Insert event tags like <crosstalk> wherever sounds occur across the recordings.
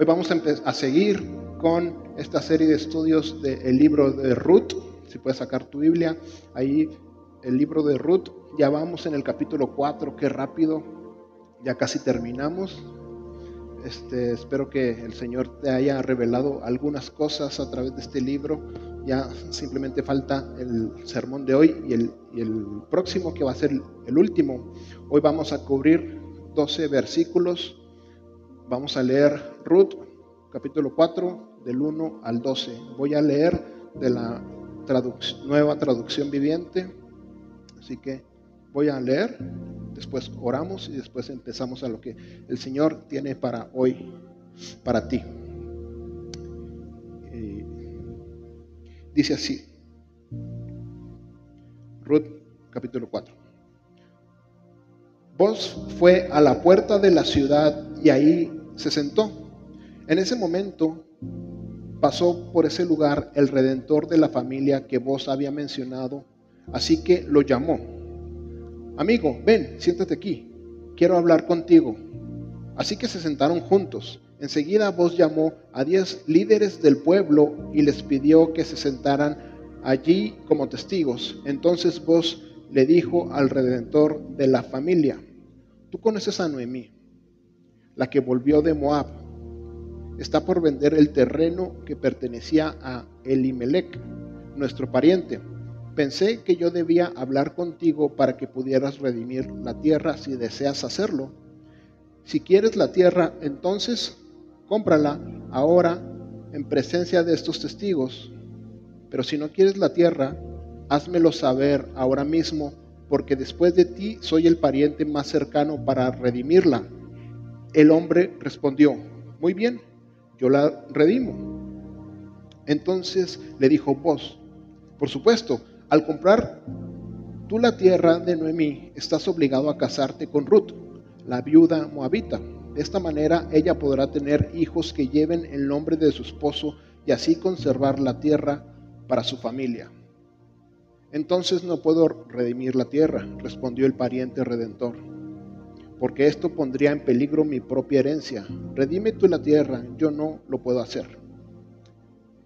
Hoy vamos a, a seguir con esta serie de estudios del libro de Ruth. Si puedes sacar tu Biblia, ahí el libro de Ruth. Ya vamos en el capítulo 4, qué rápido, ya casi terminamos. Este, espero que el Señor te haya revelado algunas cosas a través de este libro. Ya simplemente falta el sermón de hoy y el, y el próximo que va a ser el último. Hoy vamos a cubrir 12 versículos. Vamos a leer Ruth, capítulo 4, del 1 al 12. Voy a leer de la nueva traducción viviente. Así que voy a leer, después oramos y después empezamos a lo que el Señor tiene para hoy, para ti. Y dice así, Ruth capítulo 4. Vos fue a la puerta de la ciudad y ahí se sentó. En ese momento pasó por ese lugar el redentor de la familia que vos había mencionado, así que lo llamó. Amigo, ven, siéntate aquí, quiero hablar contigo. Así que se sentaron juntos. Enseguida vos llamó a diez líderes del pueblo y les pidió que se sentaran allí como testigos. Entonces vos le dijo al redentor de la familia, tú conoces a Noemí, la que volvió de Moab. Está por vender el terreno que pertenecía a Elimelech, nuestro pariente. Pensé que yo debía hablar contigo para que pudieras redimir la tierra si deseas hacerlo. Si quieres la tierra, entonces cómprala ahora en presencia de estos testigos. Pero si no quieres la tierra, házmelo saber ahora mismo, porque después de ti soy el pariente más cercano para redimirla. El hombre respondió, muy bien, yo la redimo. Entonces le dijo vos, por supuesto, al comprar tú la tierra de Noemí, estás obligado a casarte con Ruth, la viuda moabita. De esta manera ella podrá tener hijos que lleven el nombre de su esposo y así conservar la tierra para su familia. Entonces no puedo redimir la tierra, respondió el pariente redentor porque esto pondría en peligro mi propia herencia. Redime tú la tierra, yo no lo puedo hacer.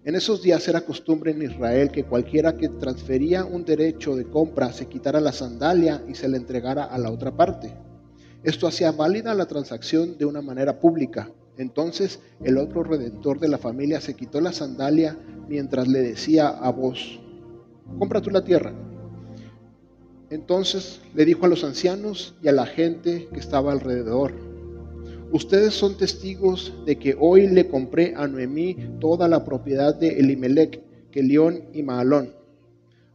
En esos días era costumbre en Israel que cualquiera que transfería un derecho de compra se quitara la sandalia y se le entregara a la otra parte. Esto hacía válida la transacción de una manera pública. Entonces el otro redentor de la familia se quitó la sandalia mientras le decía a vos, compra tú la tierra entonces le dijo a los ancianos y a la gente que estaba alrededor, ustedes son testigos de que hoy le compré a Noemí toda la propiedad de Elimelech, Kelión y Maalón.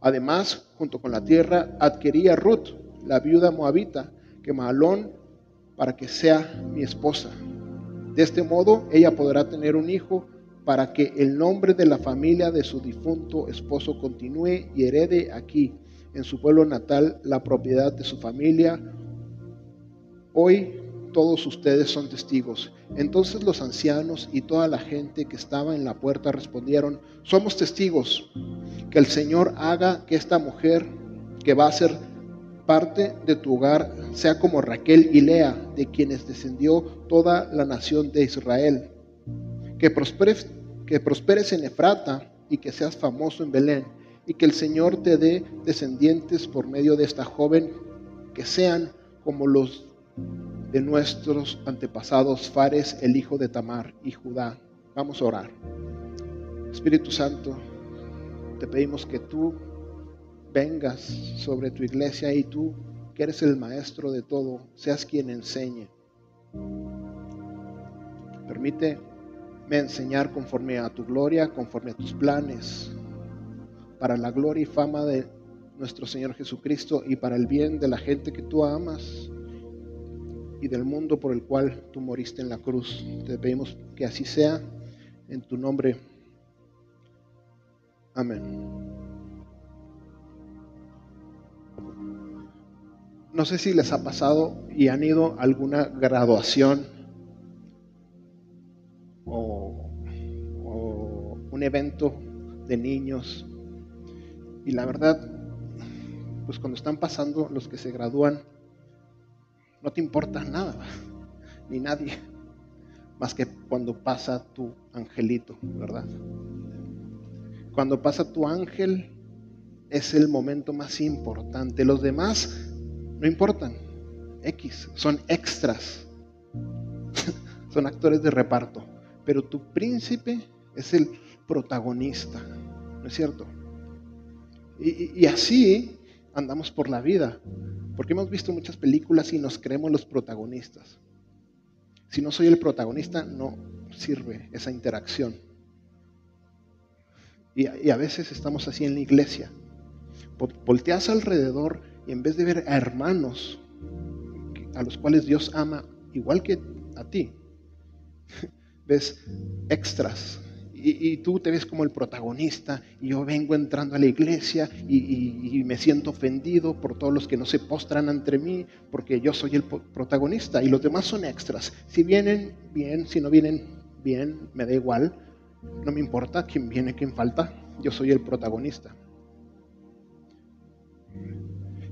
Además, junto con la tierra, adquirí a Ruth, la viuda moabita, que Maalón, para que sea mi esposa. De este modo, ella podrá tener un hijo para que el nombre de la familia de su difunto esposo continúe y herede aquí en su pueblo natal la propiedad de su familia. Hoy todos ustedes son testigos. Entonces los ancianos y toda la gente que estaba en la puerta respondieron, somos testigos. Que el Señor haga que esta mujer que va a ser parte de tu hogar sea como Raquel y Lea, de quienes descendió toda la nación de Israel. Que prosperes, que prosperes en Efrata y que seas famoso en Belén y que el Señor te dé descendientes por medio de esta joven que sean como los de nuestros antepasados Fares, el hijo de Tamar y Judá. Vamos a orar. Espíritu Santo, te pedimos que tú vengas sobre tu iglesia y tú, que eres el maestro de todo, seas quien enseñe. Permíteme enseñar conforme a tu gloria, conforme a tus planes, para la gloria y fama de nuestro Señor Jesucristo y para el bien de la gente que tú amas y del mundo por el cual tú moriste en la cruz. Te pedimos que así sea en tu nombre. Amén. No sé si les ha pasado y han ido a alguna graduación o, o un evento de niños y la verdad, pues cuando están pasando los que se gradúan, no te importa nada, <laughs> ni nadie. más que cuando pasa tu angelito, ¿verdad? Cuando pasa tu ángel es el momento más importante. Los demás no importan. X, son extras. <laughs> son actores de reparto. Pero tu príncipe es el protagonista. ¿No es cierto? Y, y así andamos por la vida. Porque hemos visto muchas películas y nos creemos los protagonistas. Si no soy el protagonista, no sirve esa interacción. Y, a veces estamos así en la iglesia. Volteas alrededor y en vez de ver a hermanos a los cuales Dios ama igual que a ti, <laughs> ves extras y, tú te ves como el protagonista y yo vengo entrando a la iglesia y, me siento ofendido por todos los que no se postran ante mí porque yo soy el protagonista y los demás son extras. Si vienen bien, si no vienen bien, me da igual. No me importa quién viene, quién falta. Yo soy el protagonista.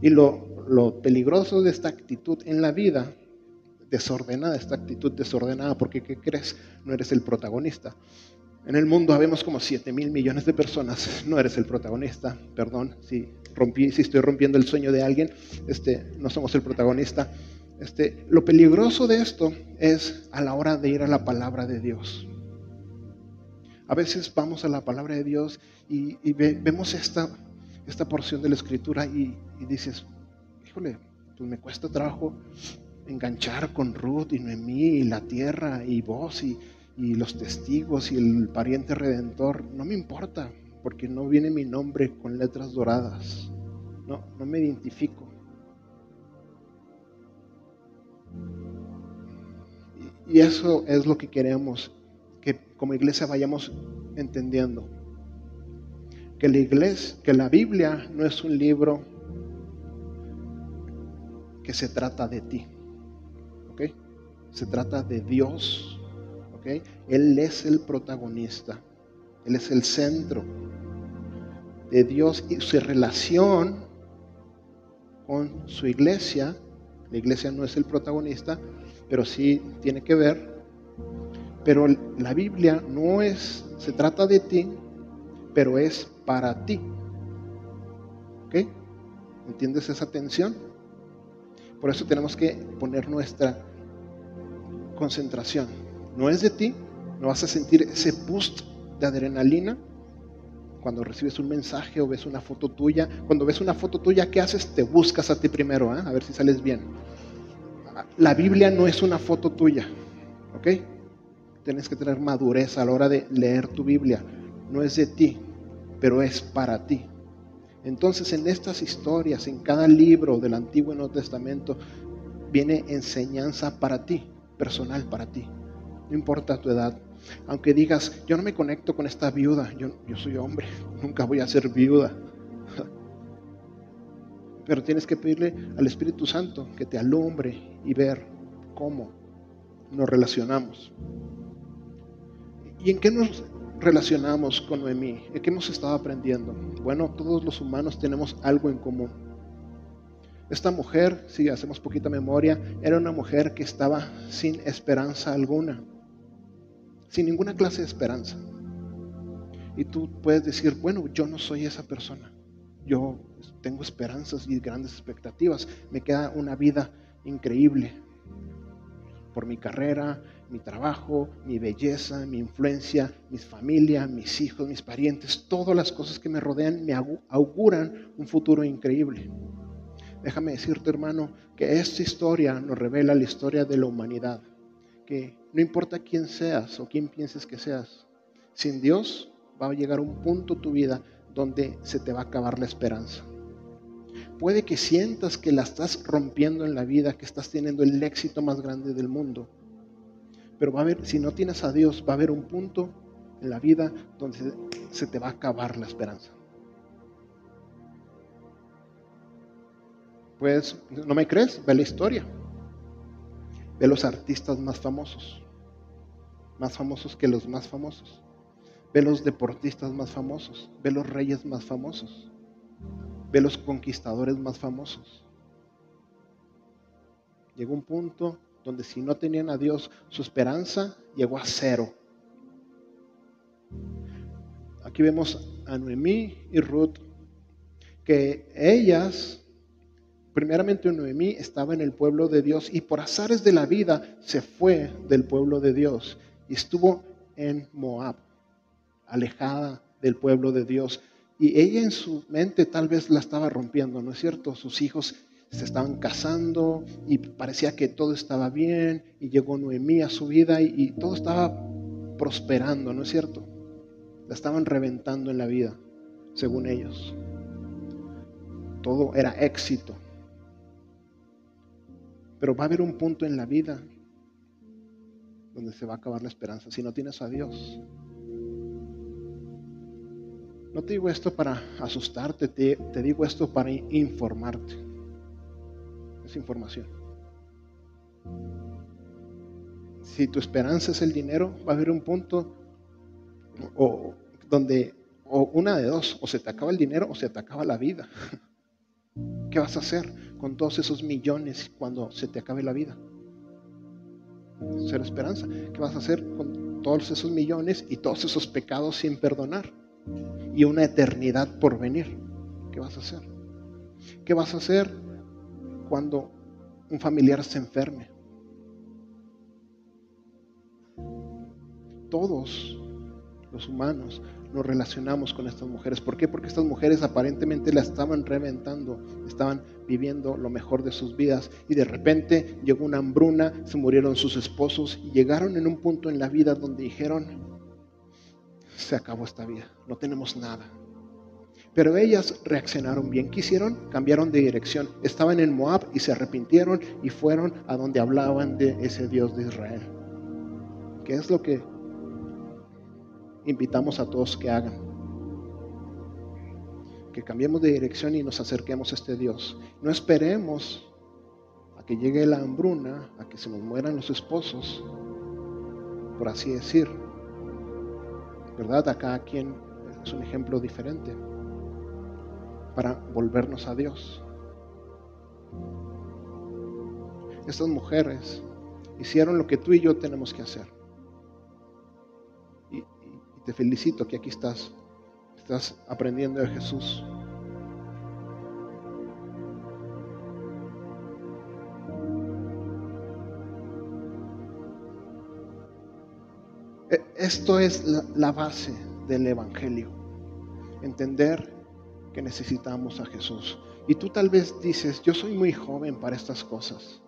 Y lo, lo peligroso de esta actitud en la vida desordenada, esta actitud desordenada, porque ¿qué crees? No eres el protagonista. En el mundo habemos como 7 mil millones de personas. No eres el protagonista, perdón, si, rompí, si estoy rompiendo el sueño de alguien, este, no somos el protagonista. Este, lo peligroso de esto es a la hora de ir a la palabra de Dios. A veces vamos a la palabra de Dios y, vemos esta, esta porción de la escritura y, y dices, híjole, pues me cuesta trabajo enganchar con Ruth y Noemí y la tierra y vos y, y los testigos y el pariente redentor, no me importa, porque no viene mi nombre con letras doradas. No, no me identifico. Y eso es lo que queremos, que como iglesia vayamos entendiendo. Que la iglesia, que la Biblia no es un libro que se trata de ti. ¿Ok? Se trata de Dios él es el protagonista, Él es el centro de Dios y su relación con su iglesia. La iglesia no es el protagonista, pero sí tiene que ver. Pero la Biblia no es, se trata de ti, pero es para ti. ¿Ok? ¿Entiendes esa tensión? Por eso tenemos que poner nuestra concentración no es de ti, no vas a sentir ese boost de adrenalina cuando recibes un mensaje o ves una foto tuya. Cuando ves una foto tuya, ¿qué haces? Te buscas a ti primero, ¿eh? a ver si sales bien. La Biblia no es una foto tuya, ¿ok? Tienes que tener madurez a la hora de leer tu Biblia. No es de ti, pero es para ti. Entonces en estas historias, en cada libro del Antiguo y Nuevo Testamento, viene enseñanza para ti, personal para ti no importa tu edad. Aunque digas, yo no me conecto con esta viuda, yo, yo soy hombre, nunca voy a ser viuda. <laughs> Pero tienes que pedirle al Espíritu Santo que te alumbre y ver cómo nos relacionamos. ¿Y en qué nos relacionamos con Noemí? ¿En qué hemos estado aprendiendo? Bueno, todos los humanos tenemos algo en común. Esta mujer, si hacemos poquita memoria, era una mujer que estaba sin esperanza alguna sin ninguna clase de esperanza. Y tú puedes decir, bueno, yo no soy esa persona. Yo tengo esperanzas y grandes expectativas. Me queda una vida increíble por mi carrera, mi trabajo, mi belleza, mi influencia, mi familia, mis hijos, mis parientes, todas las cosas que me rodean me auguran un futuro increíble. Déjame decirte, hermano, que esta historia nos revela la historia de la humanidad, que no importa quién seas o quién pienses que seas, sin Dios va a llegar un punto tu vida donde se te va a acabar la esperanza. Puede que sientas que la estás rompiendo en la vida, que estás teniendo el éxito más grande del mundo. Pero va a haber, si no tienes a Dios, va a haber un punto en la vida donde se te va a acabar la esperanza. Pues, ¿no me crees? Ve la historia. Ve los artistas más famosos, más famosos que los más famosos. Ve los deportistas más famosos, ve los reyes más famosos, ve los conquistadores más famosos. Llega un punto donde si no tenían a Dios, su esperanza llegó a cero. Aquí vemos a Noemí y Ruth, que ellas, primeramente Noemí estaba en el pueblo de Dios y por azares de la vida se fue del pueblo de Dios y estuvo en Moab, alejada del pueblo de Dios. Y ella en su mente tal vez la estaba rompiendo, ¿no es cierto? Sus hijos se estaban casando y parecía que todo estaba bien y llegó Noemí a su vida y, todo estaba prosperando, ¿no es cierto? La estaban reventando en la vida, según ellos. Todo era éxito. Pero va a haber un punto en la vida donde se va a acabar la esperanza si no tienes a Dios. No te digo esto para asustarte, te, digo esto para informarte información. Si tu esperanza es el dinero, va a haber un punto o, donde, o una de dos, o se te acaba el dinero o se te acaba la vida. <laughs> ¿Qué vas a hacer con todos esos millones cuando se te acabe la vida? Ser esperanza. ¿Qué vas a hacer con todos esos millones y todos esos pecados sin perdonar? Y una eternidad por venir. ¿Qué vas a hacer? ¿Qué vas a hacer cuando un familiar se enferme. Todos los humanos nos relacionamos con estas mujeres. ¿Por qué? Porque estas mujeres aparentemente la estaban reventando, estaban viviendo lo mejor de sus vidas y de repente llegó una hambruna, se murieron sus esposos y llegaron en un punto en la vida donde dijeron, se acabó esta vida, no tenemos nada. Pero ellas reaccionaron bien. Quisieron, cambiaron de dirección. Estaban en Moab y se arrepintieron y fueron a donde hablaban de ese Dios de Israel. ¿Qué es lo que invitamos a todos que hagan? Que cambiemos de dirección y nos acerquemos a este Dios. No esperemos a que llegue la hambruna, a que se nos mueran los esposos, por así decir. ¿Verdad? Acá quien es un ejemplo diferente para volvernos a Dios. Estas mujeres hicieron lo que tú y yo tenemos que hacer. Te felicito que aquí estás, estás aprendiendo de Jesús. E, esto es la base del Evangelio. Entender que necesitamos a Jesús. Y tú tal vez dices, yo soy muy joven para estas cosas.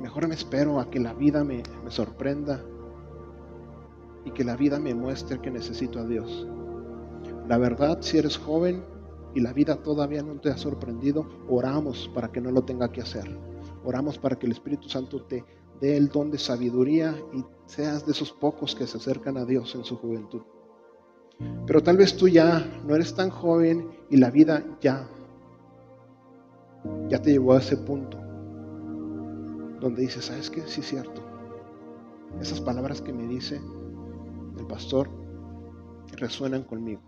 Mejor me espero a que la vida me, me sorprenda y que la vida me muestre que necesito a Dios. La verdad, si eres joven y la vida todavía no te ha sorprendido, oramos para que no lo tenga que hacer. Oramos para que el Espíritu Santo te dé el don de sabiduría y seas de esos pocos que se acercan a Dios en su juventud. Pero tal vez tú ya no eres tan joven y la vida ya, ya te llevó a ese punto donde dices, ¿sabes qué? Sí es cierto. Esas palabras que me dice el pastor resuenan conmigo.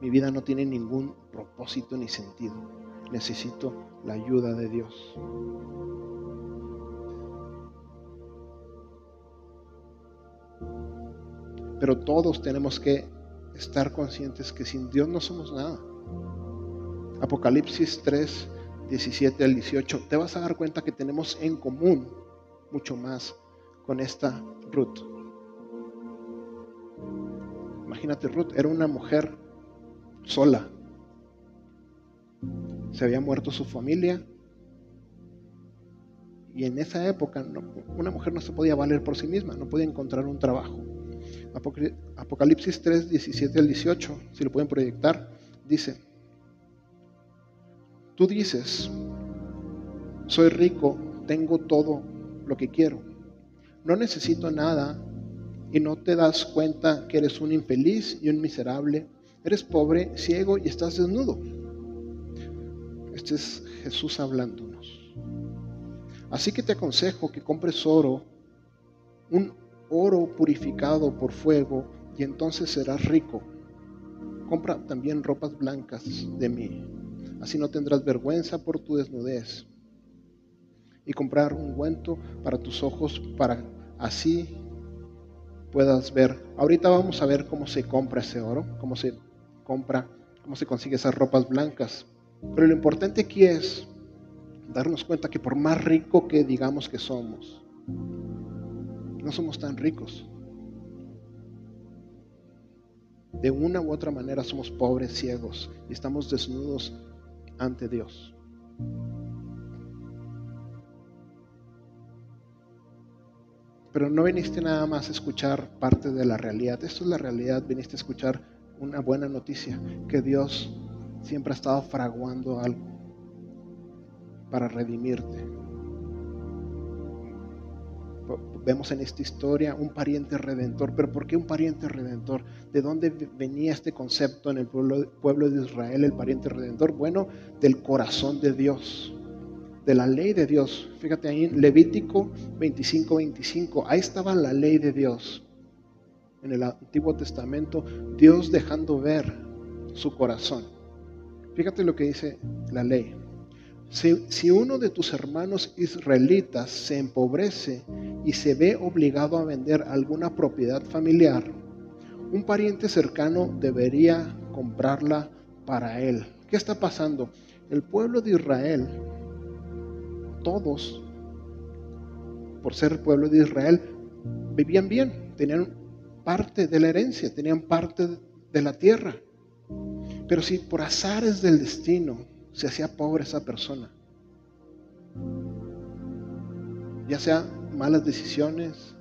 Mi vida no tiene ningún propósito ni sentido. Necesito la ayuda de Dios. Pero todos tenemos que estar conscientes que sin Dios no somos nada. Apocalipsis 3, 17 al 18, te vas a dar cuenta que tenemos en común mucho más con esta Ruth. Imagínate, Ruth era una mujer sola. Se había muerto su familia. Y en esa época una mujer no se podía valer por sí misma, no podía encontrar un trabajo. Apocalipsis 3, 17 al 18, si lo pueden proyectar, dice, tú dices, soy rico, tengo todo lo que quiero, no necesito nada y no te das cuenta que eres un infeliz y un miserable, eres pobre, ciego y estás desnudo. Este es Jesús hablándonos. Así que te aconsejo que compres oro, un oro purificado por fuego, y entonces serás rico. Compra también ropas blancas de mí, así no tendrás vergüenza por tu desnudez, y comprar un ungüento para tus ojos para así puedas ver. Ahorita vamos a ver cómo se compra ese oro, cómo se compra, cómo se consigue esas ropas blancas. Pero lo importante aquí es darnos cuenta que por más rico que digamos que somos, no somos tan ricos. De una u otra manera somos pobres, ciegos y estamos desnudos ante Dios. Pero no viniste nada más a escuchar parte de la realidad. Esto es la realidad. Viniste a escuchar una buena noticia, que Dios siempre ha estado fraguando algo para redimirte. Vemos en esta historia un pariente redentor, pero ¿por qué un pariente redentor? ¿De dónde venía este concepto en el pueblo, de Israel, el pariente redentor? Bueno, del corazón de Dios de la ley de Dios. Fíjate ahí en Levítico 25, 25. Ahí estaba la ley de Dios. En el Antiguo Testamento, Dios dejando ver su corazón. Fíjate lo que dice la ley. Si, si, uno de tus hermanos israelitas se empobrece y se ve obligado a vender alguna propiedad familiar, un pariente cercano debería comprarla para él. ¿Qué está pasando? El pueblo de Israel todos, por ser el pueblo de Israel, vivían bien, tenían parte de la herencia, tenían parte de la tierra. Pero si por azares del destino se hacía pobre esa persona, ya sea malas decisiones,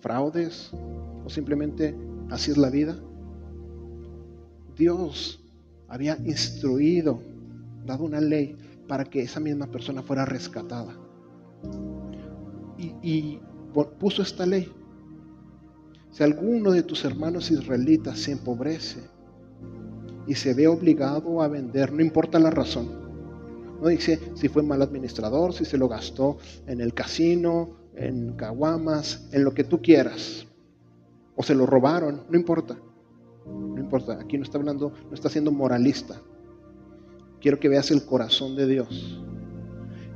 fraudes o simplemente así es la vida, Dios había instruido, dado una ley para que esa misma persona fuera rescatada. Y, puso esta ley. Si alguno de tus hermanos israelitas se empobrece y se ve obligado a vender, no importa la razón. No dice si fue mal administrador, si se lo gastó en el casino, en caguamas, en lo que tú quieras. O se lo robaron, no importa. No importa, aquí no está hablando, no está siendo moralista. Quiero que veas el corazón de Dios.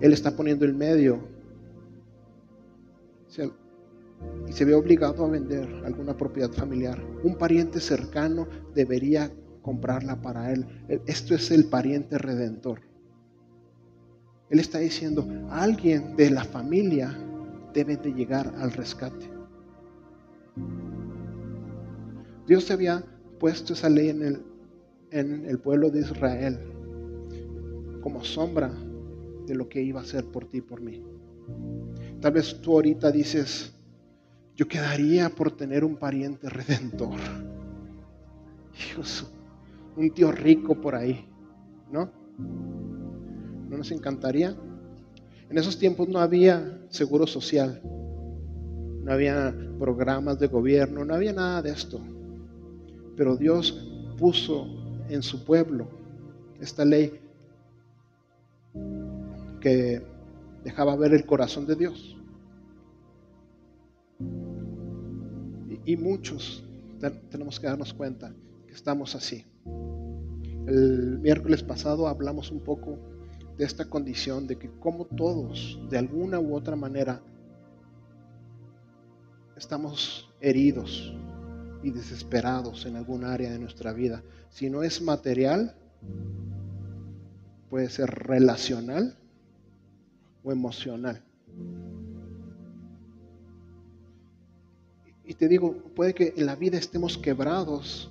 Él está poniendo el medio y se ve obligado a vender alguna propiedad familiar. Un pariente cercano debería comprarla para él. Esto es el pariente redentor. Él está diciendo, alguien de la familia debe de llegar al rescate. Dios había puesto esa ley en el, en el pueblo de Israel como sombra de lo que iba a hacer por ti y por mí. Tal vez tú ahorita dices, yo quedaría por tener un pariente redentor. Dios, un tío rico por ahí, ¿no? ¿No nos encantaría? En esos tiempos no había seguro social, no había programas de gobierno, no había nada de esto. Pero Dios puso en su pueblo esta ley que dejaba ver el corazón de Dios. Y, muchos tenemos que darnos cuenta que estamos así. El miércoles pasado hablamos un poco de esta condición, de que como todos, de alguna u otra manera, estamos heridos y desesperados en algún área de nuestra vida. Si no es material, puede ser relacional o emocional. Y te digo, puede que en la vida estemos quebrados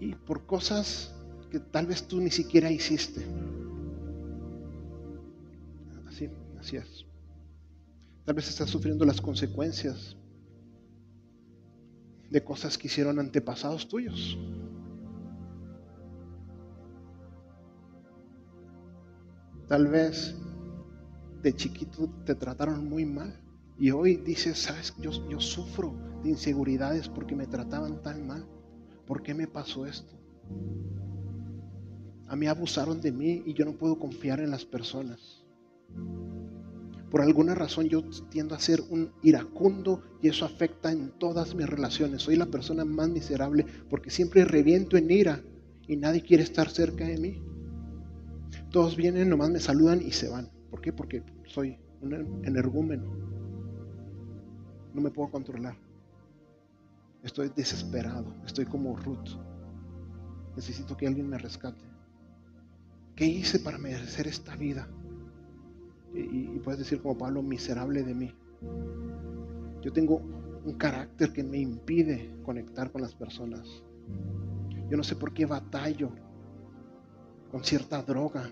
y, por cosas que tal vez tú ni siquiera hiciste. Así, así es. Tal vez estás sufriendo las consecuencias de cosas que hicieron antepasados tuyos. Tal vez de chiquito te trataron muy mal. Y hoy dices, sabes, yo, yo sufro de inseguridades porque me trataban tan mal. ¿Por qué me pasó esto? A mí abusaron de mí y yo no puedo confiar en las personas. Por alguna razón yo tiendo a ser un iracundo y eso afecta en todas mis relaciones. Soy la persona más miserable porque siempre reviento en ira y nadie quiere estar cerca de mí. Todos vienen, nomás me saludan y se van. ¿Por qué? Porque soy un energúmeno. No me puedo controlar. Estoy desesperado. Estoy como Ruth. Necesito que alguien me rescate. ¿Qué hice para merecer esta vida? Y, puedes decir como Pablo, miserable de mí. Yo tengo un carácter que me impide conectar con las personas. Yo no sé por qué batallo con cierta droga,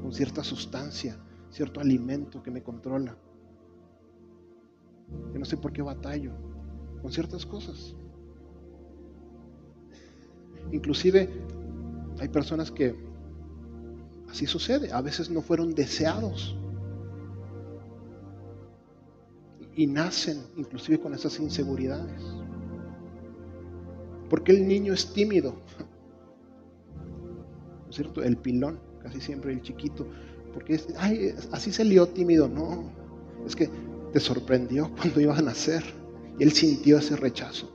con cierta sustancia, cierto alimento que me controla. Yo no sé por qué batallo con ciertas cosas. Inclusive hay personas que así sucede, a veces no fueron deseados y nacen inclusive con esas inseguridades. Porque el niño es tímido? <laughs> ¿No es cierto? El pilón, casi siempre el chiquito. Porque ay, así salió tímido. No, es que te sorprendió <laughs> cuando iba a nacer. Y él sintió ese rechazo.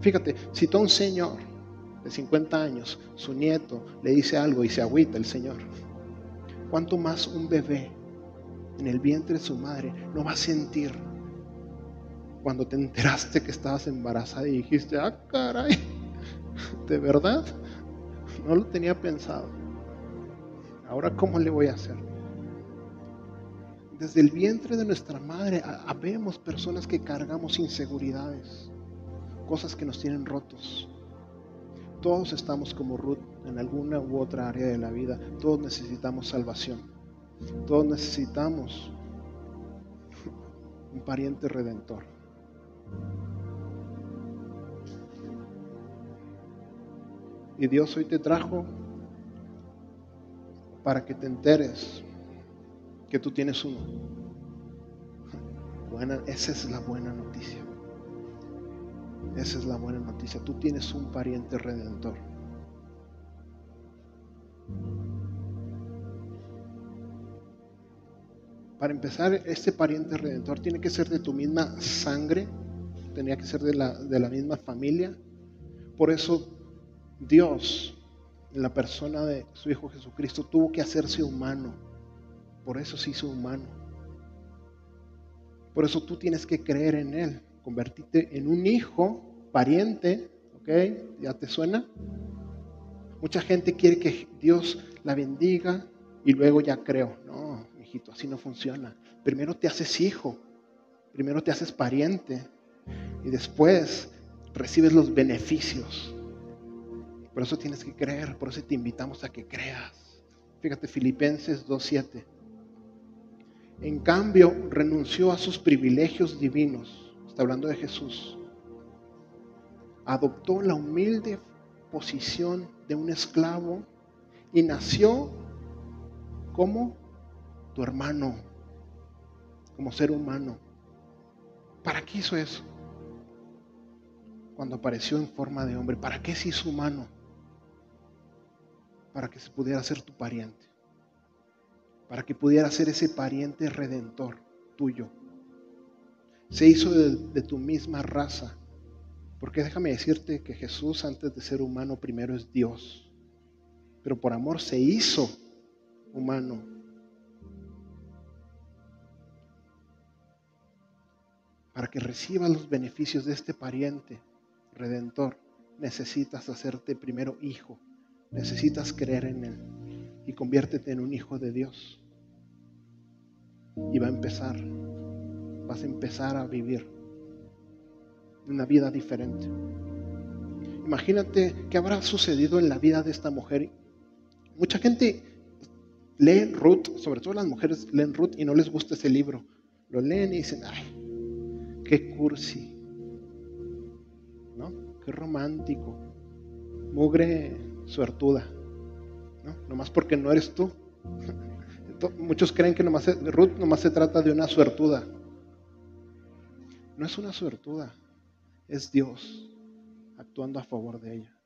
Fíjate, si todo un señor de 50 años, su nieto, le dice algo y se agüita el señor, ¿cuánto más un bebé en el vientre de su madre no va a sentir cuando te enteraste que estabas embarazada y dijiste, ah, caray, <laughs> de verdad, no lo tenía pensado. Ahora, ¿cómo le voy a hacer? Desde el vientre de nuestra madre habemos personas que cargamos inseguridades, cosas que nos tienen rotos. Todos estamos como Ruth en alguna u otra área de la vida. Todos necesitamos salvación. Todos necesitamos <laughs> un pariente redentor. Y Dios hoy te trajo para que te enteres que tú tienes uno. Buena, esa es la buena noticia. Esa es la buena noticia. Tú tienes un pariente redentor. Para empezar, este pariente redentor tiene que ser de tu misma sangre, tenía que ser de la, de la misma familia. Por eso Dios, la persona de su Hijo Jesucristo, tuvo que hacerse humano. Por eso se hizo humano. Por eso tú tienes que creer en Él, convertirte en un hijo, pariente, ¿ok? ¿Ya te suena? Mucha gente quiere que Dios la bendiga y luego ya creo. No, hijito, así no funciona. Primero te haces hijo, primero te haces pariente y después recibes los beneficios. Por eso tienes que creer, por eso te invitamos a que creas. Fíjate, Filipenses 2.7. En cambio, renunció a sus privilegios divinos. Está hablando de Jesús. Adoptó la humilde posición de un esclavo y nació como tu hermano, como ser humano. ¿Para qué hizo eso? Cuando apareció en forma de hombre, ¿para qué se hizo humano? Para que se pudiera ser tu pariente, para que pudiera ser ese pariente redentor tuyo. Se hizo de, tu misma raza, porque déjame decirte que Jesús antes de ser humano primero es Dios, pero por amor se hizo humano. Para que recibas los beneficios de este pariente redentor, necesitas hacerte primero hijo Necesitas creer en Él y conviértete en un hijo de Dios. Y va a empezar, vas a empezar a vivir una vida diferente. Imagínate qué habrá sucedido en la vida de esta mujer. Mucha gente lee Ruth, sobre todo las mujeres leen Ruth y no les gusta ese libro. Lo leen y dicen, ay, qué cursi, ¿no? Qué romántico. Mugre suertuda, ¿no? Nomás porque no eres tú. <laughs> Muchos creen que nomás Ruth nomás se trata de una suertuda. No es una suertuda, es Dios actuando a favor de ella.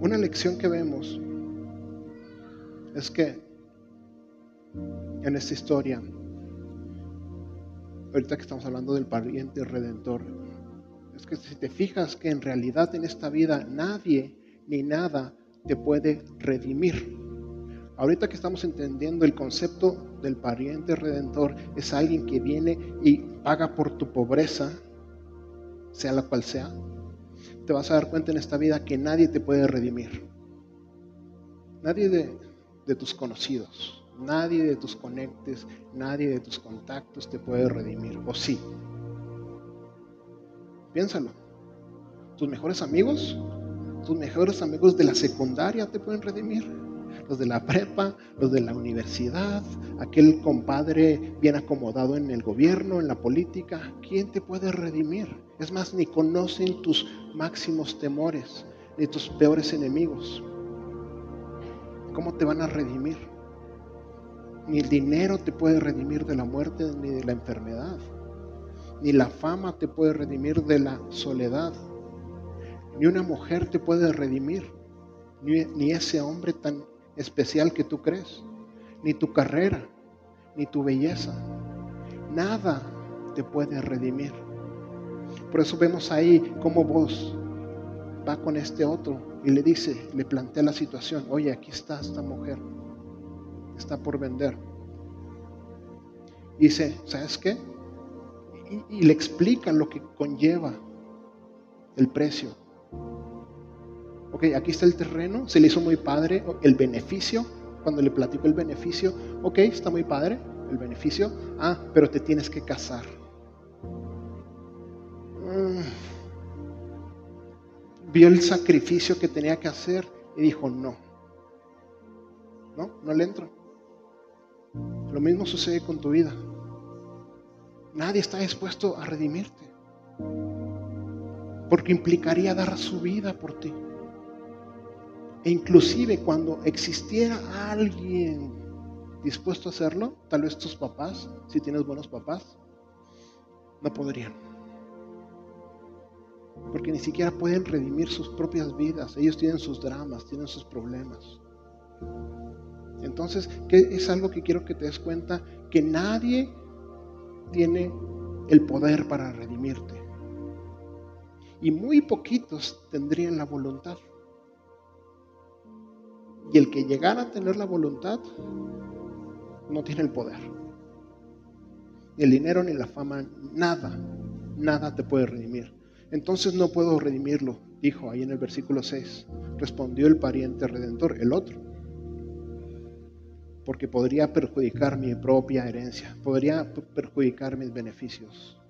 Una lección que vemos es que en esta historia ahorita que estamos hablando del pariente redentor, es que si te fijas que en realidad en esta vida nadie ni nada te puede redimir. Ahorita que estamos entendiendo el concepto del pariente redentor, es alguien que viene y paga por tu pobreza, sea la cual sea. Te vas a dar cuenta en esta vida que nadie te puede redimir. Nadie de, de tus conocidos, nadie de tus conectes, nadie de tus contactos te puede redimir. ¿O sí? Piénsalo. ¿Tus mejores amigos? ¿Tus mejores amigos de la secundaria te pueden redimir? Los de la prepa, los de la universidad, aquel compadre bien acomodado en el gobierno, en la política, ¿quién te puede redimir? Es más, ni conocen tus máximos temores, ni tus peores enemigos. ¿Cómo te van a redimir? Ni el dinero te puede redimir de la muerte ni de la enfermedad. Ni la fama te puede redimir de la soledad. Ni una mujer te puede redimir. Ni, ese hombre tan especial que tú crees. Ni tu carrera. Ni tu belleza. Nada te puede redimir. Por eso vemos ahí cómo vos va con este otro y le dice, le plantea la situación, oye, aquí está esta mujer, está por vender. Dice, ¿sabes qué? y, le explican lo que conlleva el precio. Ok, aquí está el terreno, se le hizo muy padre el beneficio. Cuando le platico el beneficio, ok, está muy padre el beneficio. Ah, pero te tienes que casar. Mm. Vio el sacrificio que tenía que hacer y dijo no. No, no le entro. Lo mismo sucede con tu vida. Nadie está dispuesto a redimirte. Porque implicaría dar su vida por ti. E inclusive cuando existiera alguien dispuesto a hacerlo, tal vez tus papás, si tienes buenos papás, no podrían. Porque ni siquiera pueden redimir sus propias vidas. Ellos tienen sus dramas, tienen sus problemas. Entonces, ¿qué es algo que quiero que te des cuenta? Que nadie tiene el poder para redimirte. Y muy poquitos tendrían la voluntad. Y el que llegara a tener la voluntad no tiene el poder. Ni el dinero ni la fama, nada, nada te puede redimir. Entonces no puedo redimirlo, dijo ahí en el versículo 6. Respondió el pariente redentor, el otro porque podría perjudicar mi propia herencia, podría perjudicar mis beneficios.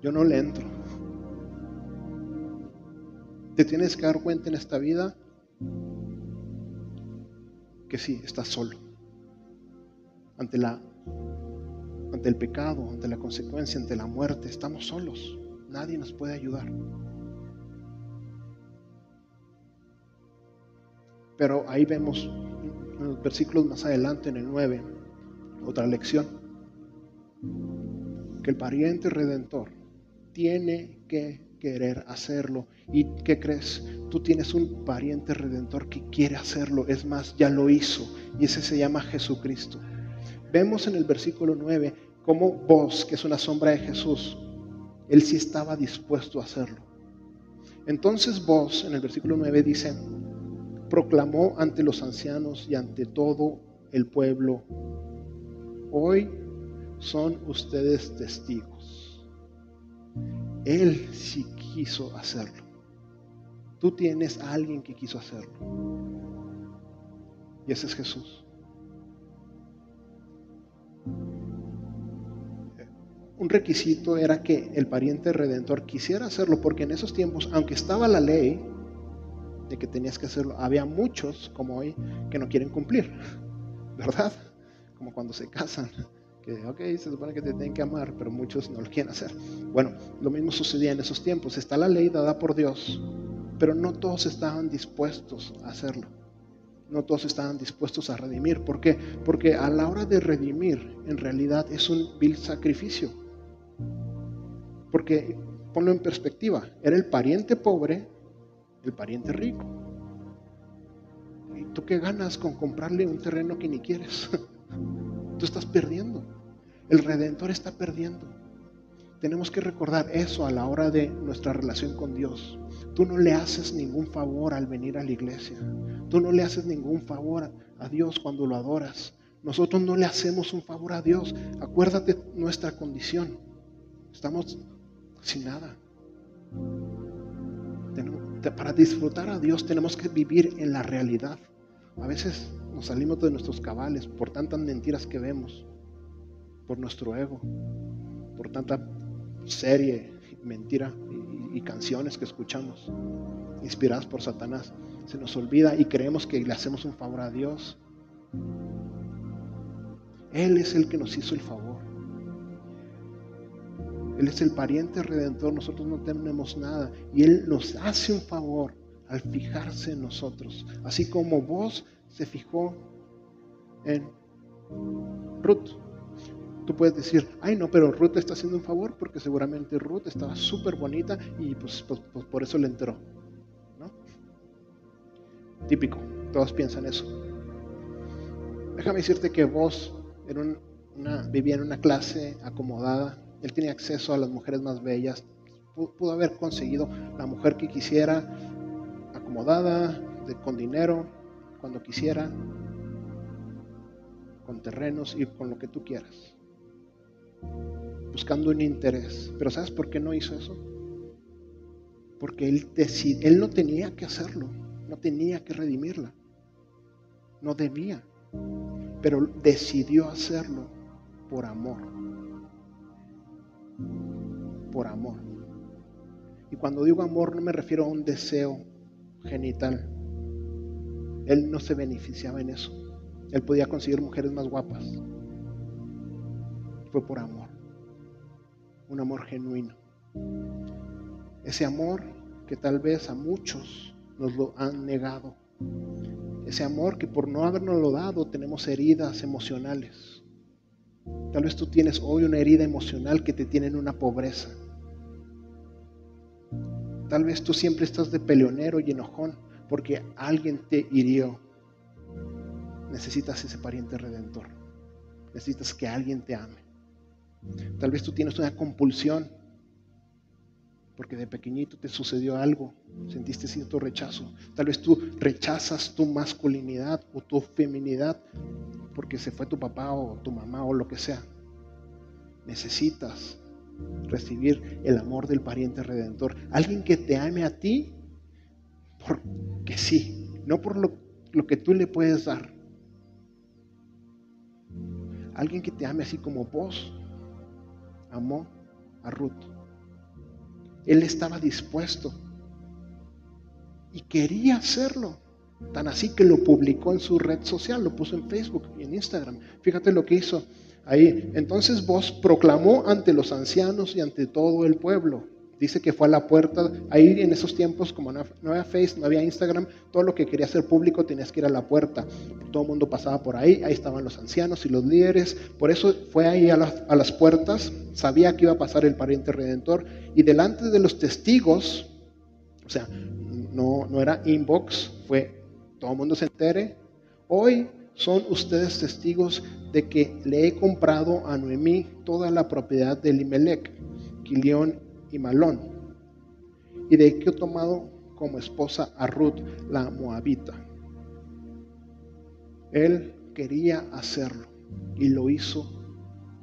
Yo no le entro. Te tienes que dar cuenta en esta vida que sí, estás solo. Ante la ante el pecado, ante la consecuencia, ante la muerte, estamos solos. Nadie nos puede ayudar. Pero ahí vemos en los versículos más adelante, en el 9, otra lección, que el pariente redentor tiene que querer hacerlo. ¿Y qué crees? Tú tienes un pariente redentor que quiere hacerlo, es más, ya lo hizo, y ese se llama Jesucristo. Vemos en el versículo 9 cómo vos, que es una sombra de Jesús, él sí estaba dispuesto a hacerlo. Entonces vos, en el versículo 9 dice, proclamó ante los ancianos y ante todo el pueblo, hoy son ustedes testigos. Él sí quiso hacerlo. Tú tienes a alguien que quiso hacerlo. Y ese es Jesús. Un requisito era que el pariente redentor quisiera hacerlo porque en esos tiempos, aunque estaba la ley, de que tenías que hacerlo. Había muchos, como hoy, que no quieren cumplir, <laughs> ¿verdad? Como cuando se casan, que, ok, se supone que te tienen que amar, pero muchos no lo quieren hacer. Bueno, lo mismo sucedía en esos tiempos. Está la ley dada por Dios, pero no todos estaban dispuestos a hacerlo. No todos estaban dispuestos a redimir. ¿Por qué? Porque a la hora de redimir, en realidad es un vil sacrificio. Porque, ponlo en perspectiva, era el pariente pobre el pariente rico. ¿Y tú qué ganas con comprarle un terreno que ni quieres? <laughs> Tú estás perdiendo. El redentor está perdiendo. Tenemos que recordar eso a la hora de nuestra relación con Dios. Tú no le haces ningún favor al venir a la iglesia. Tú no le haces ningún favor a Dios cuando lo adoras. Nosotros no le hacemos un favor a Dios. Acuérdate nuestra condición. Estamos sin nada. Para disfrutar a Dios tenemos que vivir en la realidad. A veces nos salimos de nuestros cabales por tantas mentiras que vemos, por nuestro ego, por tanta serie, mentira y, y canciones que escuchamos, inspiradas por Satanás. Se nos olvida y creemos que le hacemos un favor a Dios. Él es el que nos hizo el favor. Él es el pariente redentor, nosotros no tenemos nada. Y Él nos hace un favor al fijarse en nosotros. Así como vos se fijó en Ruth. Tú puedes decir, ay no, pero Ruth está haciendo un favor porque seguramente Ruth estaba súper bonita y pues, pues, pues, por eso le enteró. ¿no? Típico, todos piensan eso. Déjame decirte que vos en vivía en una clase acomodada, él tenía acceso a las mujeres más bellas, pudo haber conseguido la mujer que quisiera, acomodada, con dinero, cuando quisiera, con terrenos y con lo que tú quieras, buscando un interés. Pero ¿sabes por qué no hizo eso? Porque él, él no tenía que hacerlo, no tenía que redimirla, no debía, pero decidió hacerlo por amor por amor. Y cuando digo amor no me refiero a un deseo genital. Él no se beneficiaba en eso. Él podía conseguir mujeres más guapas. Fue por amor. Un amor genuino. Ese amor que tal vez a muchos nos lo han negado. Ese amor que por no habernos dado tenemos heridas emocionales. Tal vez tú tienes hoy una herida emocional que te tiene en una pobreza. Tal vez tú siempre estás de peleonero y enojón porque alguien te hirió. Necesitas ese pariente redentor. Necesitas que alguien te ame. Tal vez tú tienes una compulsión porque de pequeñito te sucedió algo, sentiste cierto rechazo. Tal vez tú rechazas tu masculinidad o tu feminidad porque se fue tu papá o tu mamá o lo que sea. Necesitas recibir el amor del pariente redentor. Alguien que te ame a ti porque sí, no por lo, lo que tú le puedes dar. Alguien que te ame así como vos amó a Ruth. Él estaba dispuesto y quería hacerlo. Tan así que lo publicó en su red social, lo puso en Facebook y en Instagram. Fíjate lo que hizo ahí. Entonces vos proclamó ante los ancianos y ante todo el pueblo. Dice que fue a la puerta, ahí en esos tiempos, como no, había Facebook, no había Instagram, todo lo que quería ser público tenías que ir a la puerta. Todo el mundo pasaba por ahí, ahí estaban los ancianos y los líderes. Por eso fue ahí a las, a las puertas, sabía que iba a pasar el pariente redentor. Y delante de los testigos, o sea, no, no era inbox, fue todo el mundo se entere. Hoy son ustedes testigos de que le he comprado a Noemí toda la propiedad de Limelec, Quilión y Malón, y de que he tomado como esposa a Ruth, la moabita. Él quería hacerlo y lo hizo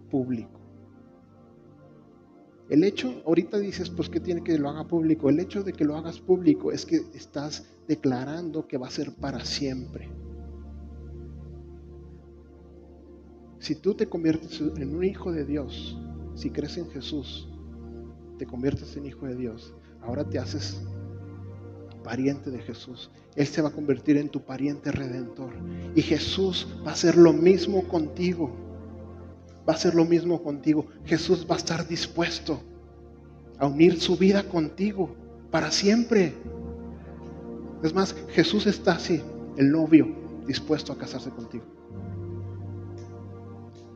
público. El hecho, ahorita dices, pues que tiene que lo haga público. El hecho de que lo hagas público es que estás declarando que va a ser para siempre. Si tú te conviertes en un hijo de Dios, si crees en Jesús, te conviertes en hijo de Dios, ahora te haces pariente de Jesús. Él se va a convertir en tu pariente redentor. Y Jesús va a hacer lo mismo contigo. Va a hacer lo mismo contigo. Jesús va a estar dispuesto a unir su vida contigo para siempre. Es más, Jesús está así, el novio, dispuesto a casarse contigo.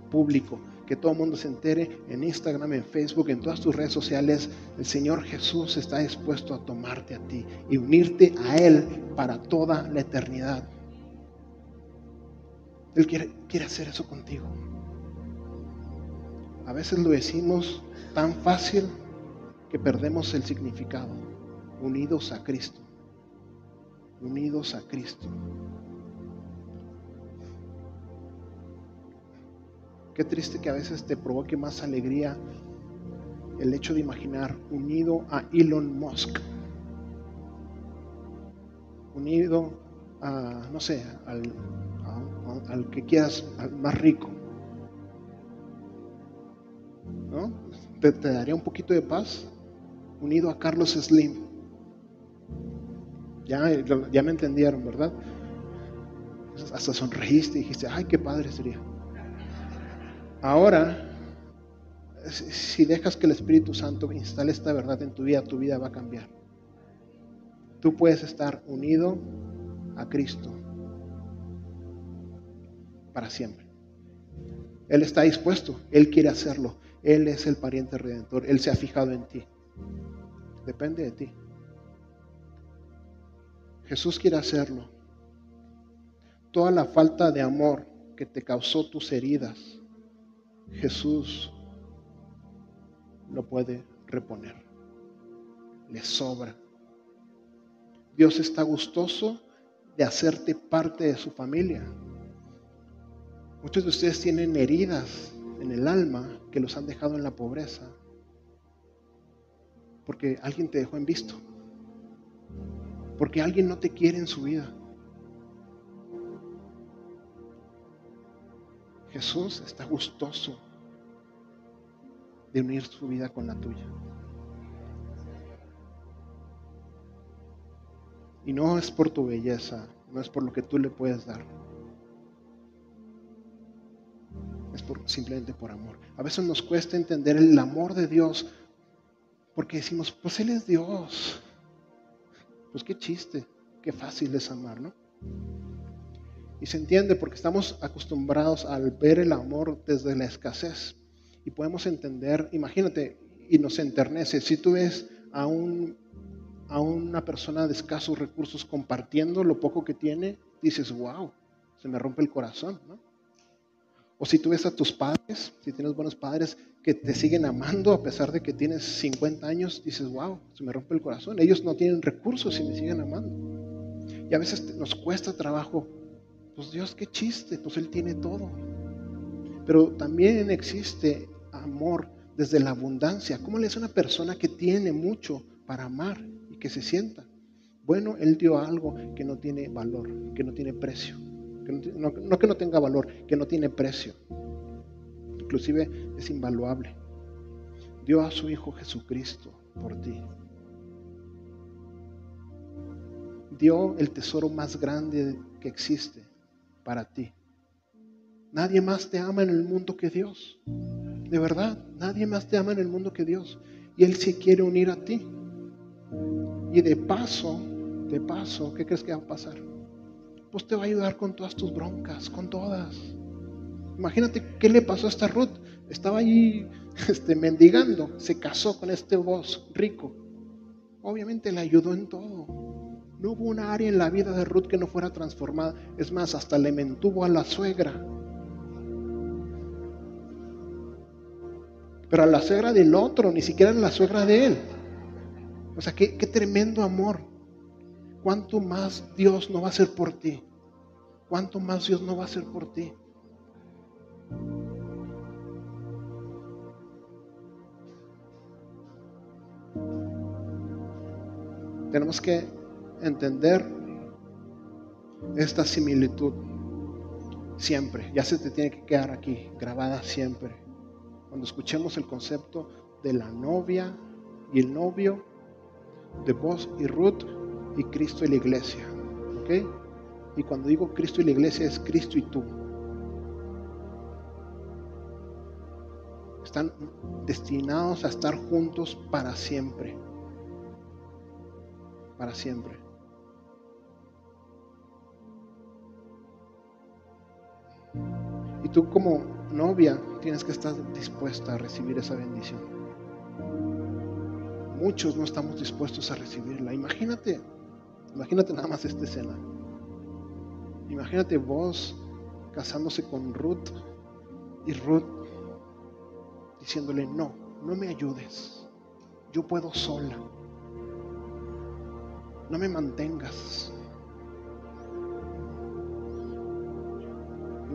Público, que todo el mundo se entere en Instagram, en Facebook, en todas tus redes sociales. El Señor Jesús está dispuesto a tomarte a ti y unirte a Él para toda la eternidad. Él quiere, quiere hacer eso contigo. A veces lo decimos tan fácil que perdemos el significado. Unidos a Cristo. Unidos a Cristo. Qué triste que a veces te provoque más alegría el hecho de imaginar unido a Elon Musk, unido a, no sé, al, al que quieras, al más rico. ¿No? Te, daría un poquito de paz unido a Carlos Slim. Ya, ya me entendieron, ¿verdad? Hasta sonreíste y dijiste, ay, qué padre sería. Ahora, si dejas que el Espíritu Santo instale esta verdad en tu vida, tu vida va a cambiar. Tú puedes estar unido a Cristo para siempre. Él está dispuesto, Él quiere hacerlo. Él es el pariente redentor, Él se ha fijado en ti. Depende de ti. Jesús quiere hacerlo. Toda la falta de amor que te causó tus heridas, Jesús lo puede reponer. Le sobra. Dios está gustoso de hacerte parte de su familia. Muchos de ustedes tienen heridas en el alma que los han dejado en la pobreza porque alguien te dejó en visto, porque alguien no te quiere en su vida. Jesús está gustoso de unir su vida con la tuya. Y no es por tu belleza, no es por lo que tú le puedes dar. Es por, simplemente por amor. A veces nos cuesta entender el amor de Dios porque decimos, pues Él es Dios. Pues qué chiste, qué fácil es amar, ¿no? Y se entiende porque estamos acostumbrados al ver el amor desde la escasez y podemos entender, imagínate, y nos enternece, si tú ves a, un, a una persona de escasos recursos compartiendo lo poco que tiene, dices, wow, se me rompe el corazón, ¿no? O si tú ves a tus padres, si tienes buenos padres que te siguen amando a pesar de que tienes 50 años, dices, wow, se me rompe el corazón. Ellos no tienen recursos y me siguen amando. Y a veces nos cuesta trabajo. Pues Dios, qué chiste, pues Él tiene todo. Pero también existe amor desde la abundancia. ¿Cómo le es una persona que tiene mucho para amar y que se sienta? Bueno, Él dio algo que no tiene valor, que no tiene precio. no, no que no tenga valor, que no tiene precio. Inclusive es invaluable. Dio a su Hijo Jesucristo por ti. Dio el tesoro más grande que existe para ti. Nadie más te ama en el mundo que Dios. De verdad, nadie más te ama en el mundo que Dios. Y Él sí quiere unir a ti. Y de paso, de paso, ¿qué crees que va a pasar? Pues te va a ayudar con todas tus broncas, con todas. Imagínate qué le pasó a esta Ruth. Estaba ahí <laughs> este, mendigando, se casó con este voz rico. Obviamente le ayudó en todo. No hubo una área en la vida de Ruth que no fuera transformada. Es más, hasta le mentuvo a la suegra. pero a la suegra del otro, ni siquiera a la suegra de él. O sea, qué, qué tremendo amor. ¿Cuánto más Dios no va a hacer por ti? ¿Cuánto más Dios no va a hacer por ti? Tenemos que entender esta similitud siempre. Ya se te tiene que quedar aquí, grabada siempre cuando escuchemos el concepto de la novia y el novio, de vos y Ruth y Cristo y la iglesia. ¿Ok? Y cuando digo Cristo y la iglesia es Cristo y tú. Están destinados a estar juntos para siempre. Para siempre. Y tú como novia tienes que estar dispuesta a recibir esa bendición. Muchos no estamos dispuestos a recibirla. Imagínate, imagínate nada más esta escena. Imagínate vos casándose con Ruth y Ruth diciéndole no. no me ayudes, yo puedo sola, no me mantengas.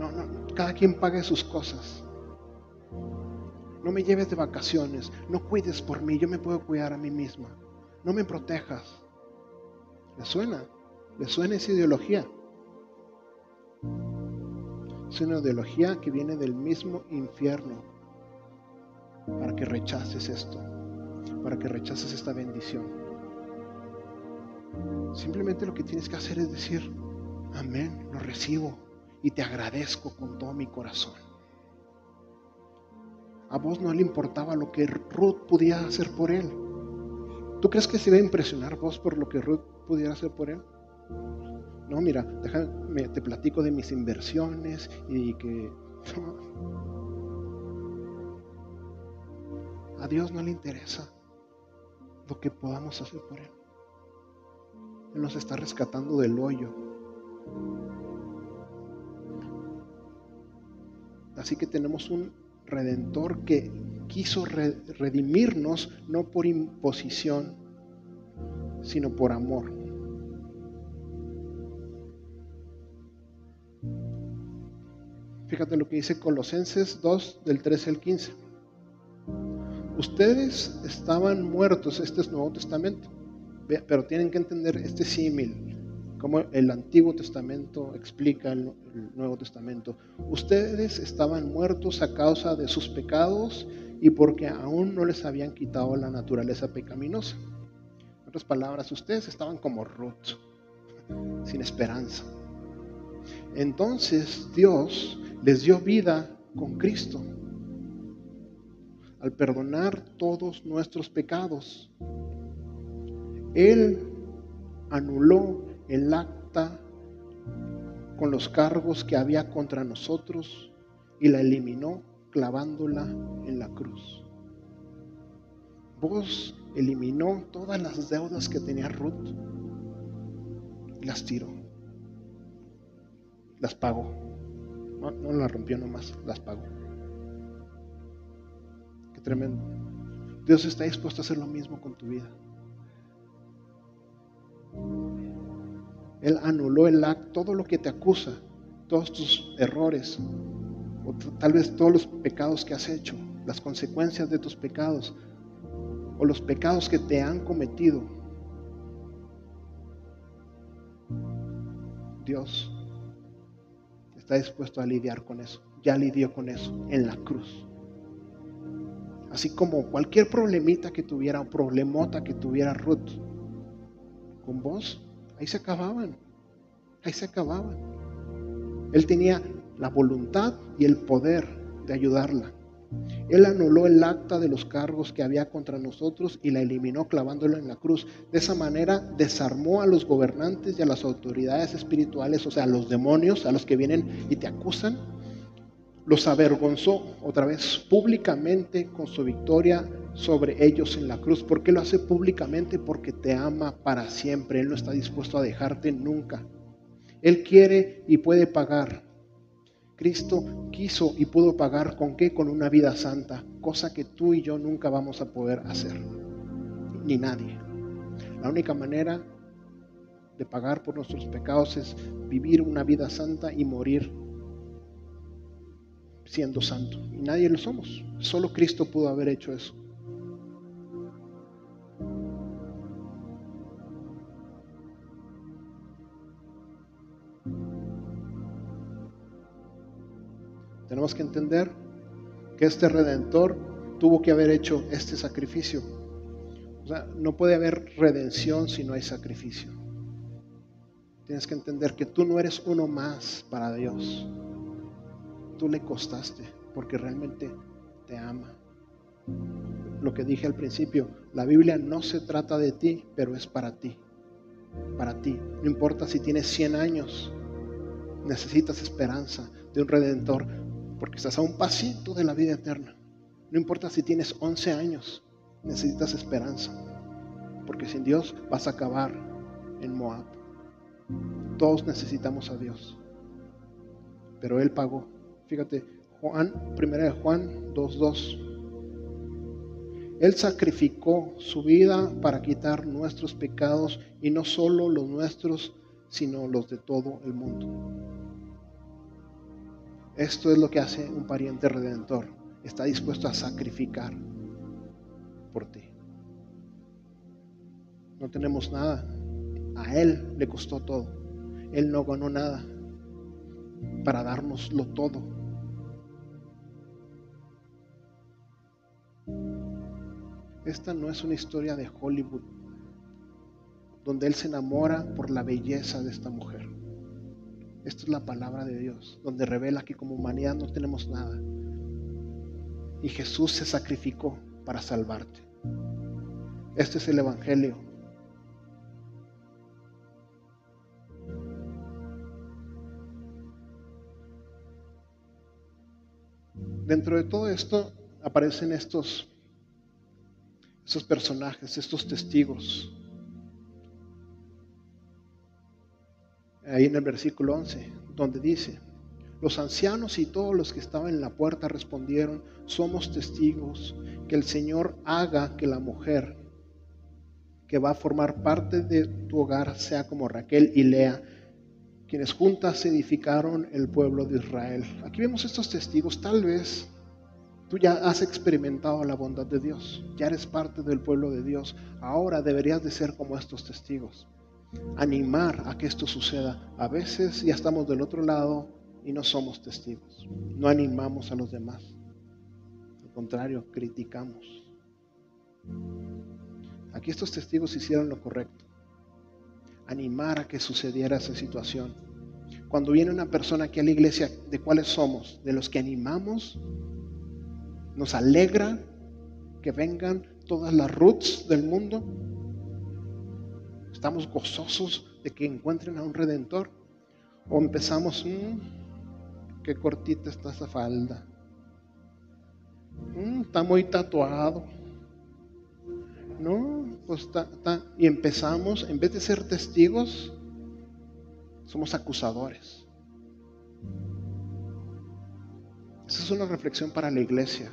No, no, cada quien pague sus cosas. No me lleves de vacaciones, no cuides por mí, yo me puedo cuidar a mí misma. No me protejas. ¿Le suena? ¿Le suena esa ideología? Es una ideología que viene del mismo infierno para que rechaces esto, para que rechaces esta bendición. Simplemente lo que tienes que hacer es decir, amén, lo recibo y te agradezco con todo mi corazón. A vos no le importaba lo que Ruth pudiera hacer por él. ¿Tú crees que se iba a impresionar vos por lo que Ruth pudiera hacer por él? No, mira, te platico de mis inversiones y que... <laughs> A Dios no le interesa lo que podamos hacer por Él. Él nos está rescatando del hoyo. Así que tenemos un redentor que quiso redimirnos no por imposición, sino por amor. Fíjate lo que dice Colosenses 2 del 13 al 15. Ustedes estaban muertos, este es Nuevo Testamento, pero tienen que entender este símil, como el Antiguo Testamento explica el, Nuevo Testamento. Ustedes estaban muertos a causa de sus pecados y porque aún no les habían quitado la naturaleza pecaminosa. En otras palabras, ustedes estaban como Ruth, sin esperanza. Entonces Dios les dio vida con Cristo al perdonar todos nuestros pecados. Él anuló el acta con los cargos que había contra nosotros y la eliminó clavándola en la cruz. Vos eliminó todas las deudas que tenía Ruth y las tiró. Las pagó. No, no las rompió nomás, las pagó tremendo. Dios está dispuesto a hacer lo mismo con tu vida. Él anuló el acto, todo lo que te acusa, todos tus errores, o tal vez todos los pecados que has hecho, las consecuencias de tus pecados, o los pecados que te han cometido. Dios está dispuesto a lidiar con eso. Ya lidió con eso en la cruz. Así como cualquier problemita que tuviera o problemota que tuviera Ruth con vos, ahí se acababan. Ahí se acababan. Él tenía la voluntad y el poder de ayudarla. Él anuló el acta de los cargos que había contra nosotros y la eliminó clavándola en la cruz. De esa manera desarmó a los gobernantes y a las autoridades espirituales, o sea, a los demonios, a los que vienen y te acusan los avergonzó otra vez públicamente con su victoria sobre ellos en la cruz. ¿Por qué lo hace públicamente? Porque te ama para siempre. Él no está dispuesto a dejarte nunca. Él quiere y puede pagar. Cristo quiso y pudo pagar con qué? Con una vida santa, cosa que tú y yo nunca vamos a poder hacer, ni nadie. La única manera de pagar por nuestros pecados es vivir una vida santa y morir siendo santo. Y nadie lo somos. Solo Cristo pudo haber hecho eso. Tenemos que entender que este redentor tuvo que haber hecho este sacrificio. O sea, no puede haber redención si no hay sacrificio. Tienes que entender que tú no eres uno más para Dios tú le costaste, porque realmente te ama. Lo que dije al principio, la Biblia no se trata de ti, pero es para ti. Para ti. No importa si tienes 100 años, necesitas esperanza de un redentor, porque estás a un pasito de la vida eterna. No importa si tienes 11 años, necesitas esperanza, porque sin Dios vas a acabar en Moab. Todos necesitamos a Dios, pero Él pagó Fíjate, Juan, primera de Juan 2.2. Él sacrificó su vida para quitar nuestros pecados y no solo los nuestros, sino los de todo el mundo. Esto es lo que hace un pariente redentor. Está dispuesto a sacrificar por ti. No tenemos nada. A Él le costó todo. Él no ganó nada para dárnoslo todo. Esta no es una historia de Hollywood, donde Él se enamora por la belleza de esta mujer. Esta es la palabra de Dios, donde revela que como humanidad no tenemos nada. Y Jesús se sacrificó para salvarte. Este es el Evangelio. Dentro de todo esto aparecen estos, estos personajes, estos testigos. Ahí en el versículo 11, donde dice, los ancianos y todos los que estaban en la puerta respondieron, somos testigos que el Señor haga que la mujer que va a formar parte de tu hogar sea como Raquel y Lea, quienes juntas edificaron el pueblo de Israel. Aquí vemos estos testigos, tal vez tú ya has experimentado la bondad de Dios, ya eres parte del pueblo de Dios, ahora deberías de ser como estos testigos, animar a que esto suceda. A veces ya estamos del otro lado y no somos testigos, no animamos a los demás, al contrario, criticamos. Aquí estos testigos hicieron lo correcto animar a que sucediera esa situación. Cuando viene una persona aquí a la iglesia, ¿de cuáles somos? De los que animamos, nos alegra que vengan todas las roots del mundo. Estamos gozosos de que encuentren a un redentor. O empezamos, mmm, qué cortita está esa falda. Mm, está muy tatuado. No, pues está, Y empezamos, en vez de ser testigos, somos acusadores. Esa es una reflexión para la iglesia.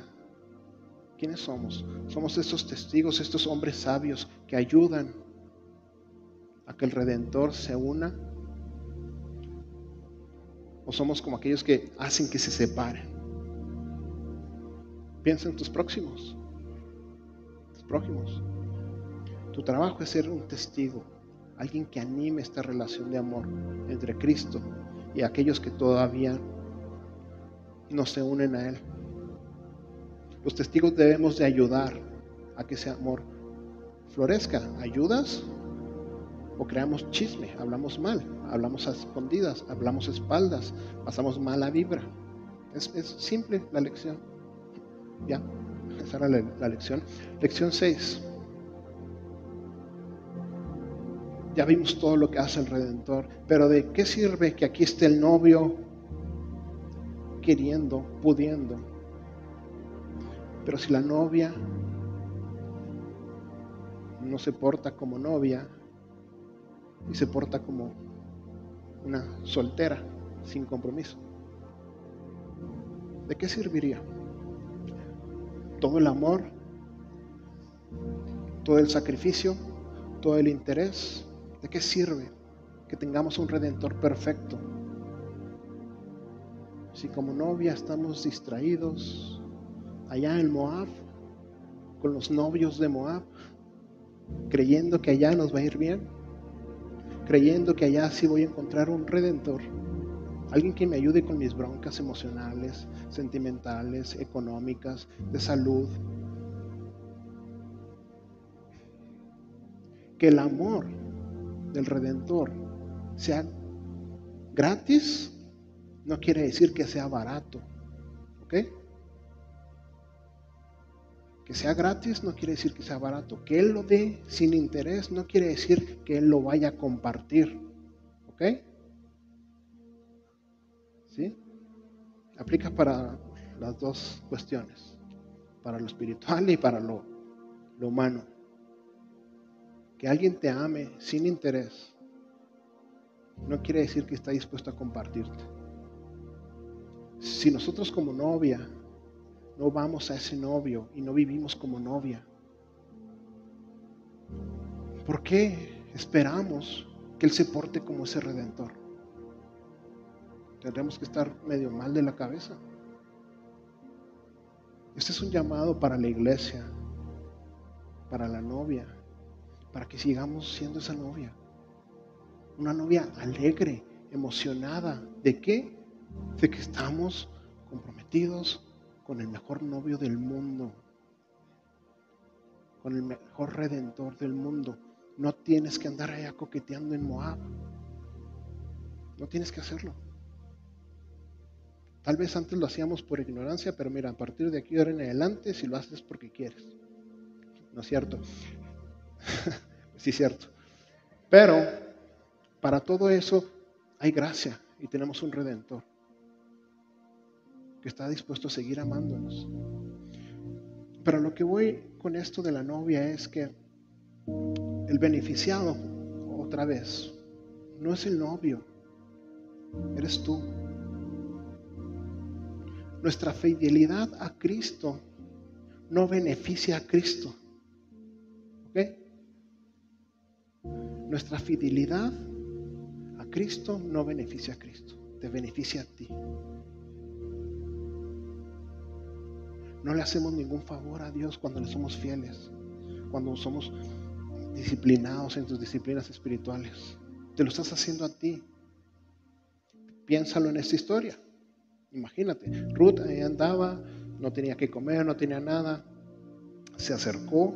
¿Quiénes somos? Somos estos testigos, estos hombres sabios que ayudan a que el Redentor se una. O somos como aquellos que hacen que se separen. Piensa en tus próximos. Tus prójimos. Tu trabajo es ser un testigo, alguien que anime esta relación de amor entre Cristo y aquellos que todavía no se unen a Él. Los testigos debemos de ayudar a que ese amor florezca. ¿Ayudas? O creamos chisme, hablamos mal, hablamos a escondidas, hablamos a espaldas, pasamos mala vibra. Es, simple la lección. Ya, esa era la, la lección. Lección 6. Ya vimos todo lo que hace el Redentor, pero ¿de qué sirve que aquí esté el novio queriendo, pudiendo? Pero si la novia no se porta como novia y se porta como una soltera sin compromiso, ¿de qué serviría? Todo el amor, todo el sacrificio, todo el interés, ¿De qué sirve que tengamos un redentor perfecto? Si como novia estamos distraídos allá en Moab, con los novios de Moab, creyendo que allá nos va a ir bien, creyendo que allá sí voy a encontrar un redentor, alguien que me ayude con mis broncas emocionales, sentimentales, económicas, de salud. Que el amor del Redentor sea gratis, no quiere decir que sea barato. ¿Ok? Que sea gratis no quiere decir que sea barato. Que Él lo dé sin interés no quiere decir que Él lo vaya a compartir. ¿Ok? ¿Sí? Aplica para las dos cuestiones. Para lo espiritual y para lo, lo humano que alguien te ame sin interés, no quiere decir que está dispuesto a compartirte. Si nosotros como novia no vamos a ese novio y no vivimos como novia, ¿Por qué esperamos que Él se porte como ese redentor? Tendremos que estar medio mal de la cabeza. Este es un llamado para la iglesia, para la novia, para que sigamos siendo esa novia. Una novia alegre, emocionada. ¿De qué? De que estamos comprometidos con el mejor novio del mundo, con el mejor redentor del mundo. No tienes que andar allá coqueteando en Moab. No tienes que hacerlo. Tal vez antes lo hacíamos por ignorancia, pero mira, a partir de aquí ahora en adelante, si lo haces porque quieres. ¿No es cierto? <laughs> sí, cierto. Pero para todo eso hay gracia y tenemos un redentor que está dispuesto a seguir amándonos. Pero lo que voy con esto de la novia es que el beneficiado, otra vez, no es el novio, eres tú. Nuestra fidelidad a Cristo no beneficia a Cristo. ¿Ok? Nuestra fidelidad a Cristo no beneficia a Cristo, te beneficia a ti. No le hacemos ningún favor a Dios cuando le somos fieles, cuando somos disciplinados en tus disciplinas espirituales. Te lo estás haciendo a ti. Piénsalo en esta historia. Imagínate, Ruth ahí andaba, no tenía que comer, no tenía nada. Se acercó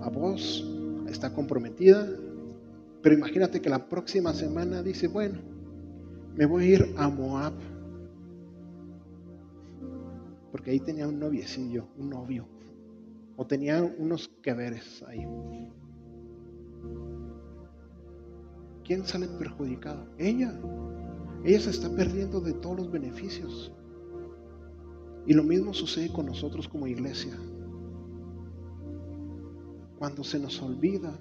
a vos, está comprometida, pero imagínate que la próxima semana dice, bueno, me voy a ir a Moab, porque ahí tenía un noviecillo, un novio, o tenía unos que veres ahí. ¿Quién sale perjudicado? Ella. Ella se está perdiendo de todos los beneficios. Y lo mismo sucede con nosotros como iglesia. Cuando se nos olvida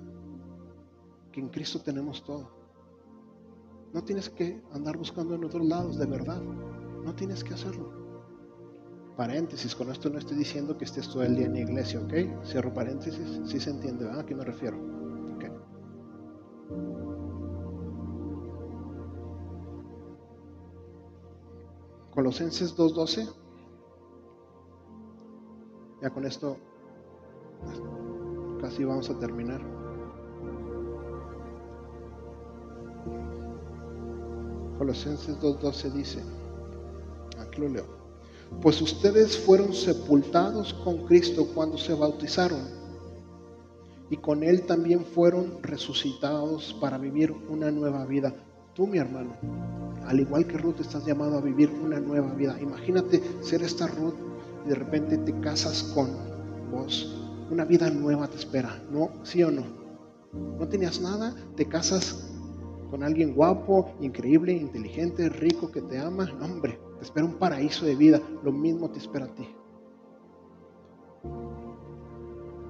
que en Cristo tenemos todo. No tienes que andar buscando en otros lados, de verdad. No tienes que hacerlo. Paréntesis, con esto no estoy diciendo que estés todo el día en la iglesia, ¿ok? Cierro paréntesis, sí se entiende, ¿a qué me refiero? Okay. Colosenses 2.12. Ya con esto casi vamos a terminar. Colosenses 2.12 dice, aquí lo leo, pues ustedes fueron sepultados con Cristo cuando se bautizaron y con Él también fueron resucitados para vivir una nueva vida. Tú, mi hermano, al igual que Ruth, estás llamado a vivir una nueva vida. Imagínate ser esta Ruth y de repente te casas con vos. Una vida nueva te espera, ¿no? ¿Sí o no? No tenías nada, te casas con alguien guapo, increíble, inteligente, rico, que te ama. hombre, te espera un paraíso de vida. Lo mismo te espera a ti.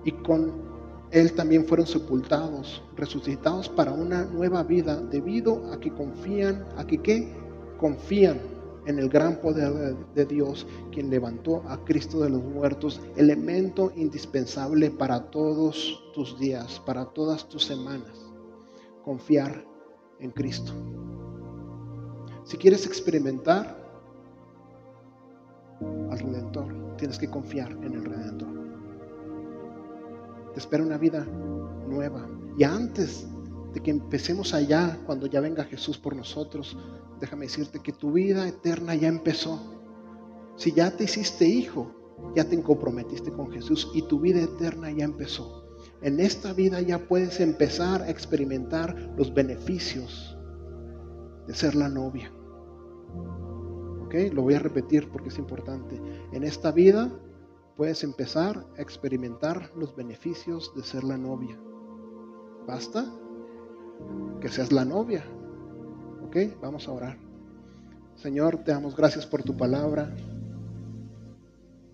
Y con él también fueron sepultados, resucitados para una nueva vida, debido a que confían, a que ¿qué? confían en el gran poder de Dios, quien levantó a Cristo de los muertos, elemento indispensable para todos tus días, para todas tus semanas. Confiar en Cristo. Si quieres experimentar al Redentor, tienes que confiar en el Redentor. Te espera una vida nueva. Y antes de que empecemos allá, cuando ya venga Jesús por nosotros, déjame decirte que tu vida eterna ya empezó. Si ya te hiciste hijo, ya te comprometiste con Jesús y tu vida eterna ya empezó. En esta vida ya puedes empezar a experimentar los beneficios de ser la novia. Lo voy a repetir porque es importante. En esta vida puedes empezar a experimentar los beneficios de ser la novia. ¿Basta? Que seas la novia. ¿Ok? Vamos a orar. Señor, te damos gracias por tu palabra,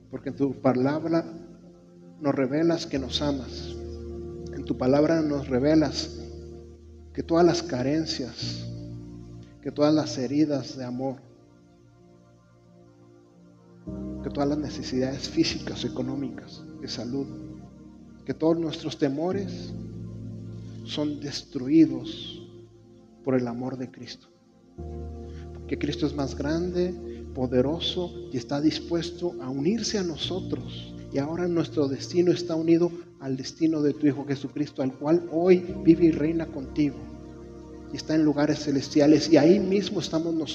porque en tu palabra nos revelas que nos amas. En tu palabra nos revelas que todas las carencias, que todas las heridas de amor, que todas las necesidades físicas, económicas, de salud, que todos nuestros temores son destruidos por el amor de Cristo. Que Cristo es más grande, poderoso y está dispuesto a unirse a nosotros. Y ahora nuestro destino está unido al destino de tu Hijo Jesucristo, al cual hoy vive y reina contigo. Y está en lugares celestiales. Y ahí mismo estamos nosotros